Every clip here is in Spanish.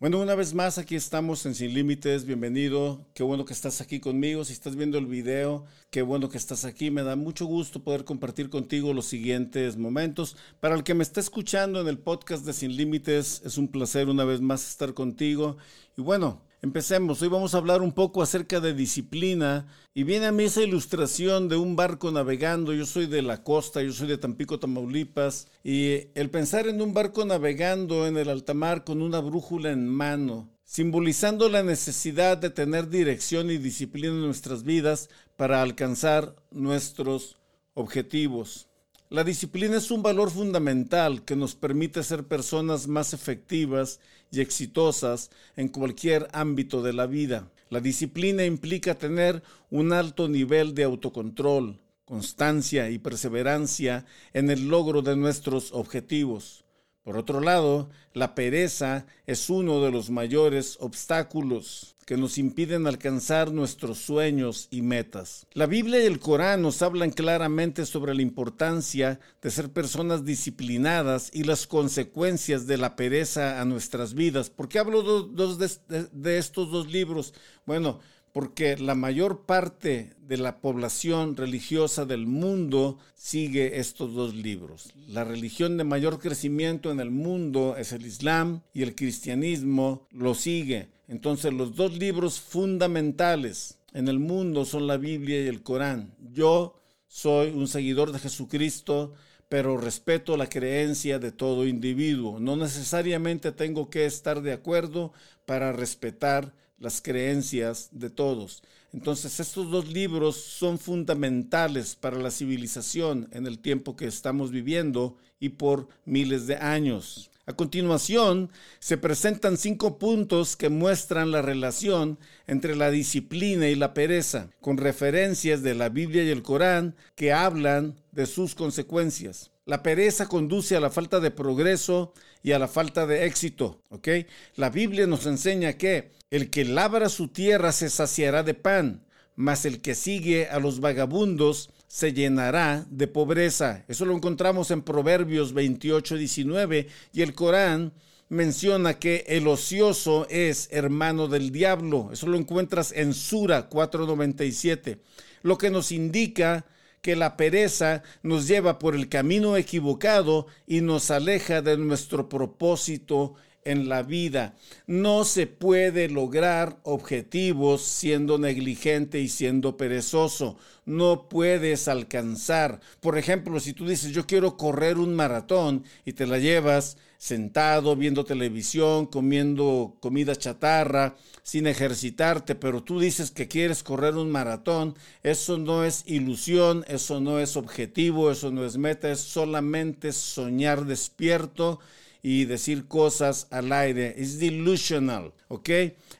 Bueno, una vez más aquí estamos en Sin Límites, bienvenido, qué bueno que estás aquí conmigo, si estás viendo el video, qué bueno que estás aquí, me da mucho gusto poder compartir contigo los siguientes momentos. Para el que me está escuchando en el podcast de Sin Límites, es un placer una vez más estar contigo. Y bueno, Empecemos, hoy vamos a hablar un poco acerca de disciplina y viene a mí esa ilustración de un barco navegando, yo soy de la costa, yo soy de Tampico, Tamaulipas, y el pensar en un barco navegando en el alta mar con una brújula en mano, simbolizando la necesidad de tener dirección y disciplina en nuestras vidas para alcanzar nuestros objetivos. La disciplina es un valor fundamental que nos permite ser personas más efectivas y exitosas en cualquier ámbito de la vida. La disciplina implica tener un alto nivel de autocontrol, constancia y perseverancia en el logro de nuestros objetivos. Por otro lado, la pereza es uno de los mayores obstáculos que nos impiden alcanzar nuestros sueños y metas. La Biblia y el Corán nos hablan claramente sobre la importancia de ser personas disciplinadas y las consecuencias de la pereza a nuestras vidas. ¿Por qué hablo de, de estos dos libros? Bueno, porque la mayor parte de la población religiosa del mundo sigue estos dos libros. La religión de mayor crecimiento en el mundo es el Islam y el cristianismo lo sigue. Entonces los dos libros fundamentales en el mundo son la Biblia y el Corán. Yo soy un seguidor de Jesucristo, pero respeto la creencia de todo individuo. No necesariamente tengo que estar de acuerdo para respetar las creencias de todos. Entonces estos dos libros son fundamentales para la civilización en el tiempo que estamos viviendo y por miles de años. A continuación, se presentan cinco puntos que muestran la relación entre la disciplina y la pereza, con referencias de la Biblia y el Corán que hablan de sus consecuencias. La pereza conduce a la falta de progreso y a la falta de éxito. La Biblia nos enseña que el que labra su tierra se saciará de pan, mas el que sigue a los vagabundos se llenará de pobreza. Eso lo encontramos en Proverbios 28, 19 y el Corán menciona que el ocioso es hermano del diablo. Eso lo encuentras en Sura 497, lo que nos indica que la pereza nos lleva por el camino equivocado y nos aleja de nuestro propósito en la vida. No se puede lograr objetivos siendo negligente y siendo perezoso. No puedes alcanzar. Por ejemplo, si tú dices yo quiero correr un maratón y te la llevas sentado viendo televisión, comiendo comida chatarra, sin ejercitarte, pero tú dices que quieres correr un maratón, eso no es ilusión, eso no es objetivo, eso no es meta, es solamente soñar despierto y decir cosas al aire. Es delusional, ¿ok?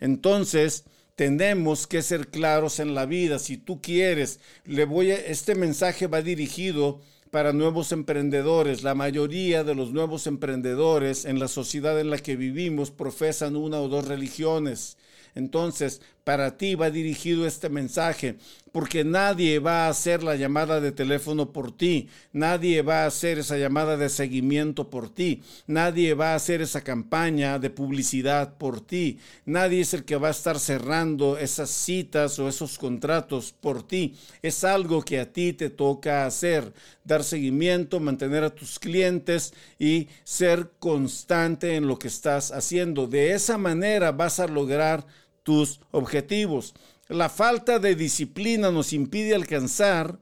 Entonces, tenemos que ser claros en la vida. Si tú quieres, le voy este mensaje va dirigido para nuevos emprendedores. La mayoría de los nuevos emprendedores en la sociedad en la que vivimos profesan una o dos religiones. Entonces, para ti va dirigido este mensaje, porque nadie va a hacer la llamada de teléfono por ti, nadie va a hacer esa llamada de seguimiento por ti, nadie va a hacer esa campaña de publicidad por ti, nadie es el que va a estar cerrando esas citas o esos contratos por ti. Es algo que a ti te toca hacer, dar seguimiento, mantener a tus clientes y ser constante en lo que estás haciendo. De esa manera vas a lograr tus objetivos. La falta de disciplina nos impide alcanzar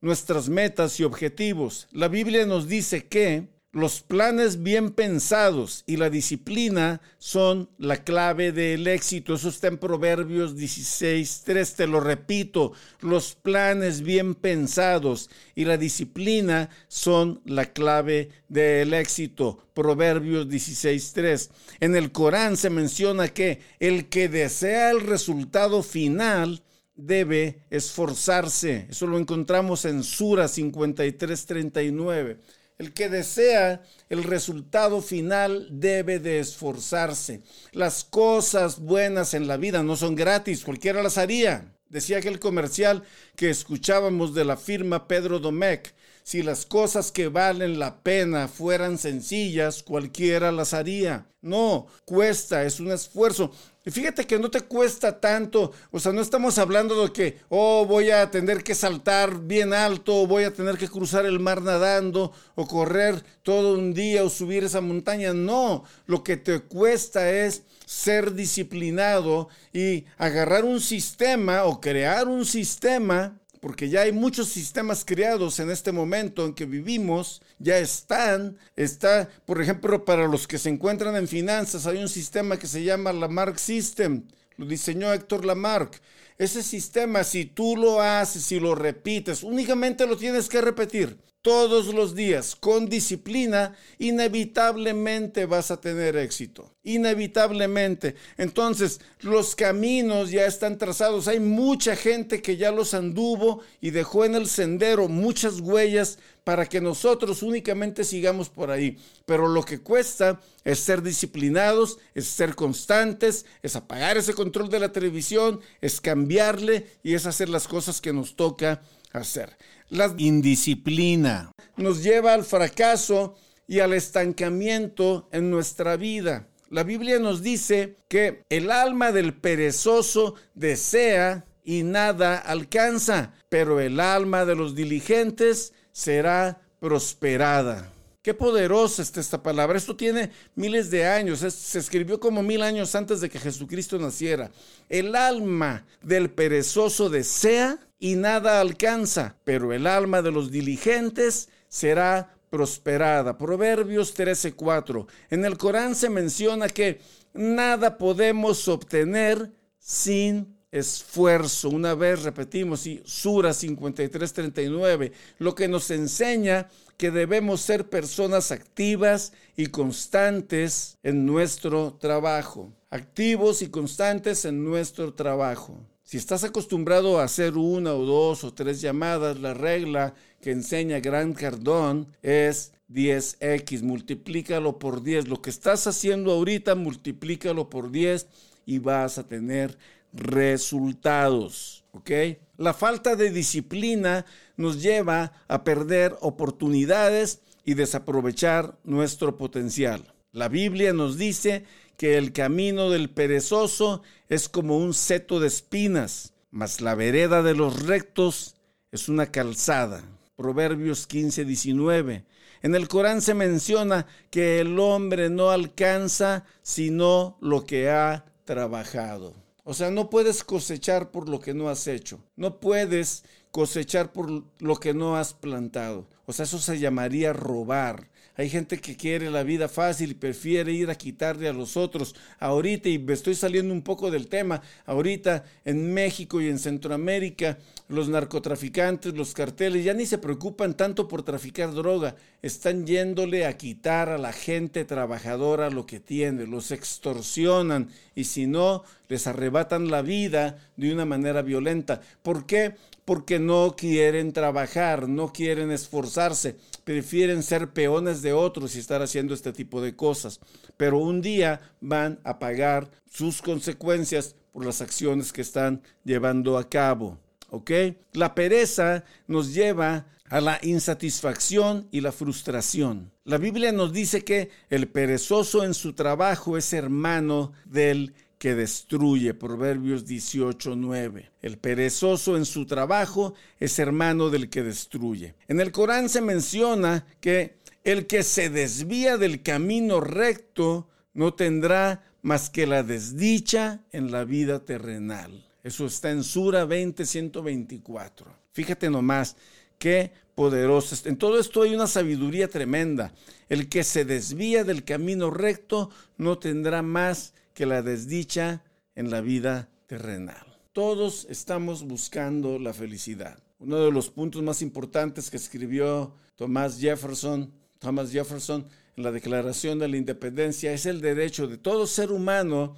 nuestras metas y objetivos. La Biblia nos dice que los planes bien pensados y la disciplina son la clave del éxito. Eso está en Proverbios 16, 3. Te lo repito, los planes bien pensados y la disciplina son la clave del éxito. Proverbios 16, 3. En el Corán se menciona que el que desea el resultado final debe esforzarse. Eso lo encontramos en Sura 53, 39. El que desea el resultado final debe de esforzarse. Las cosas buenas en la vida no son gratis, cualquiera las haría. Decía aquel comercial que escuchábamos de la firma Pedro Domecq. Si las cosas que valen la pena fueran sencillas, cualquiera las haría. No, cuesta, es un esfuerzo. Y fíjate que no te cuesta tanto, o sea, no estamos hablando de que, oh, voy a tener que saltar bien alto, voy a tener que cruzar el mar nadando, o correr todo un día, o subir esa montaña. No, lo que te cuesta es ser disciplinado y agarrar un sistema o crear un sistema porque ya hay muchos sistemas creados en este momento en que vivimos, ya están, está, por ejemplo, para los que se encuentran en finanzas, hay un sistema que se llama Lamarck System, lo diseñó Héctor Lamarck. Ese sistema, si tú lo haces, si lo repites, únicamente lo tienes que repetir todos los días con disciplina, inevitablemente vas a tener éxito. Inevitablemente. Entonces, los caminos ya están trazados. Hay mucha gente que ya los anduvo y dejó en el sendero muchas huellas para que nosotros únicamente sigamos por ahí. Pero lo que cuesta es ser disciplinados, es ser constantes, es apagar ese control de la televisión, es cambiarle y es hacer las cosas que nos toca hacer. La indisciplina nos lleva al fracaso y al estancamiento en nuestra vida. La Biblia nos dice que el alma del perezoso desea y nada alcanza, pero el alma de los diligentes será prosperada. Qué poderosa está esta palabra. Esto tiene miles de años. se escribió como mil años antes de que Jesucristo naciera. El alma del perezoso desea y nada alcanza, pero el alma de los diligentes será prosperada. Proverbios 13:4. En el Corán se menciona que nada podemos obtener sin esfuerzo. Una vez repetimos, y Sura 53:39, lo que nos enseña que debemos ser personas activas y constantes en nuestro trabajo. Activos y constantes en nuestro trabajo. Si estás acostumbrado a hacer una o dos o tres llamadas, la regla que enseña Gran Cardón es 10x, multiplícalo por 10. Lo que estás haciendo ahorita, multiplícalo por 10 y vas a tener resultados. ¿Ok? La falta de disciplina nos lleva a perder oportunidades y desaprovechar nuestro potencial. La Biblia nos dice que el camino del perezoso es como un seto de espinas, mas la vereda de los rectos es una calzada. Proverbios 15, 19. En el Corán se menciona que el hombre no alcanza sino lo que ha trabajado. O sea, no puedes cosechar por lo que no has hecho. No puedes cosechar por lo que no has plantado. O sea, eso se llamaría robar. Hay gente que quiere la vida fácil y prefiere ir a quitarle a los otros. Ahorita, y me estoy saliendo un poco del tema, ahorita en México y en Centroamérica, los narcotraficantes, los carteles, ya ni se preocupan tanto por traficar droga, están yéndole a quitar a la gente trabajadora lo que tiene, los extorsionan y si no, les arrebatan la vida de una manera violenta. ¿Por qué? Porque no quieren trabajar, no quieren esforzarse prefieren ser peones de otros y estar haciendo este tipo de cosas. Pero un día van a pagar sus consecuencias por las acciones que están llevando a cabo. ¿Ok? La pereza nos lleva a la insatisfacción y la frustración. La Biblia nos dice que el perezoso en su trabajo es hermano del que destruye. Proverbios 18:9. El perezoso en su trabajo es hermano del que destruye. En el Corán se menciona que el que se desvía del camino recto no tendrá más que la desdicha en la vida terrenal. Eso está en Sura 20, 124. Fíjate nomás, qué poderoso. En todo esto hay una sabiduría tremenda. El que se desvía del camino recto no tendrá más que la desdicha en la vida terrenal. Todos estamos buscando la felicidad. Uno de los puntos más importantes que escribió Thomas Jefferson, Thomas Jefferson en la Declaración de la Independencia es el derecho de todo ser humano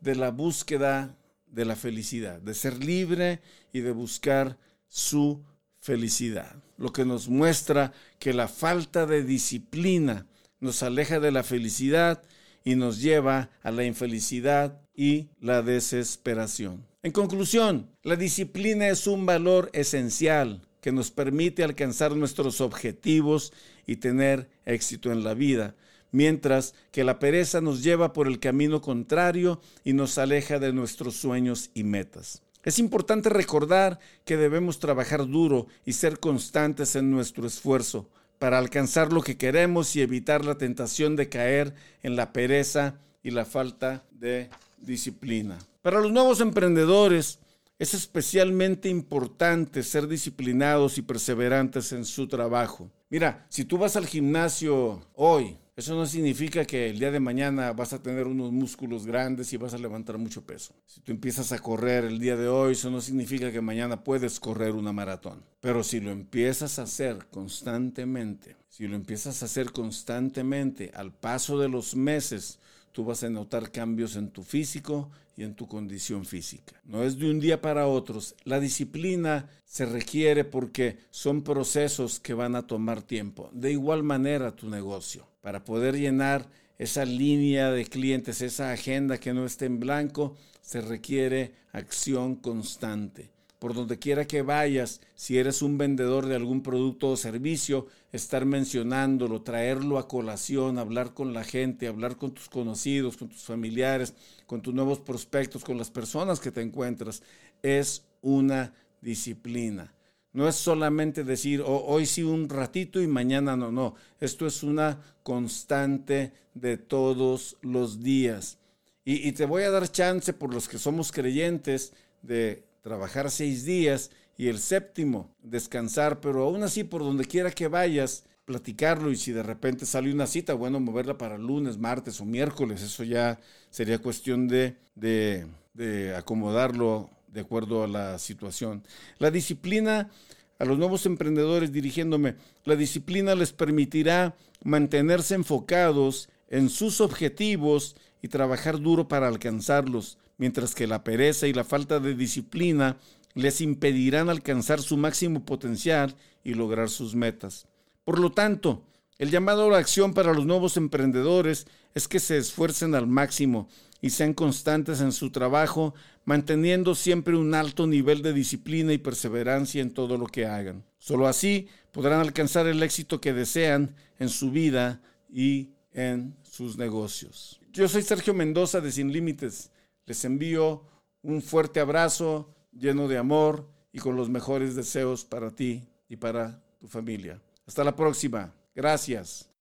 de la búsqueda de la felicidad, de ser libre y de buscar su felicidad. Lo que nos muestra que la falta de disciplina nos aleja de la felicidad y nos lleva a la infelicidad y la desesperación. En conclusión, la disciplina es un valor esencial que nos permite alcanzar nuestros objetivos y tener éxito en la vida, mientras que la pereza nos lleva por el camino contrario y nos aleja de nuestros sueños y metas. Es importante recordar que debemos trabajar duro y ser constantes en nuestro esfuerzo para alcanzar lo que queremos y evitar la tentación de caer en la pereza y la falta de disciplina. Para los nuevos emprendedores es especialmente importante ser disciplinados y perseverantes en su trabajo. Mira, si tú vas al gimnasio hoy, eso no significa que el día de mañana vas a tener unos músculos grandes y vas a levantar mucho peso. Si tú empiezas a correr el día de hoy, eso no significa que mañana puedes correr una maratón. Pero si lo empiezas a hacer constantemente, si lo empiezas a hacer constantemente al paso de los meses, tú vas a notar cambios en tu físico y en tu condición física. No es de un día para otro. La disciplina se requiere porque son procesos que van a tomar tiempo. De igual manera tu negocio. Para poder llenar esa línea de clientes, esa agenda que no esté en blanco, se requiere acción constante por donde quiera que vayas, si eres un vendedor de algún producto o servicio, estar mencionándolo, traerlo a colación, hablar con la gente, hablar con tus conocidos, con tus familiares, con tus nuevos prospectos, con las personas que te encuentras, es una disciplina. No es solamente decir oh, hoy sí un ratito y mañana no, no. Esto es una constante de todos los días. Y, y te voy a dar chance por los que somos creyentes de trabajar seis días y el séptimo descansar, pero aún así por donde quiera que vayas, platicarlo y si de repente sale una cita, bueno, moverla para lunes, martes o miércoles, eso ya sería cuestión de, de, de acomodarlo de acuerdo a la situación. La disciplina, a los nuevos emprendedores dirigiéndome, la disciplina les permitirá mantenerse enfocados en sus objetivos y trabajar duro para alcanzarlos mientras que la pereza y la falta de disciplina les impedirán alcanzar su máximo potencial y lograr sus metas. Por lo tanto, el llamado a la acción para los nuevos emprendedores es que se esfuercen al máximo y sean constantes en su trabajo, manteniendo siempre un alto nivel de disciplina y perseverancia en todo lo que hagan. Solo así podrán alcanzar el éxito que desean en su vida y en sus negocios. Yo soy Sergio Mendoza de Sin Límites. Les envío un fuerte abrazo lleno de amor y con los mejores deseos para ti y para tu familia. Hasta la próxima. Gracias.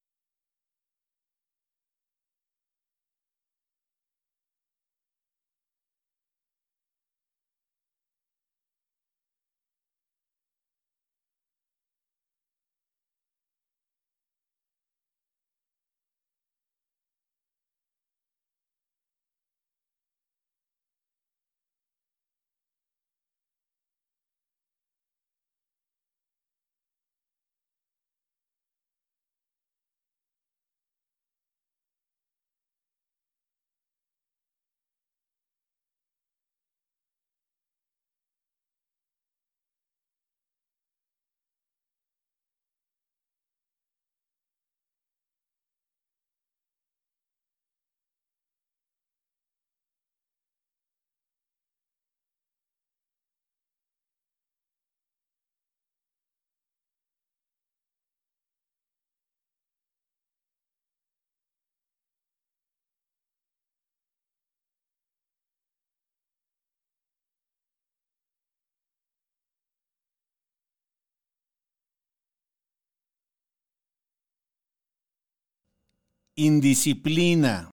Indisciplina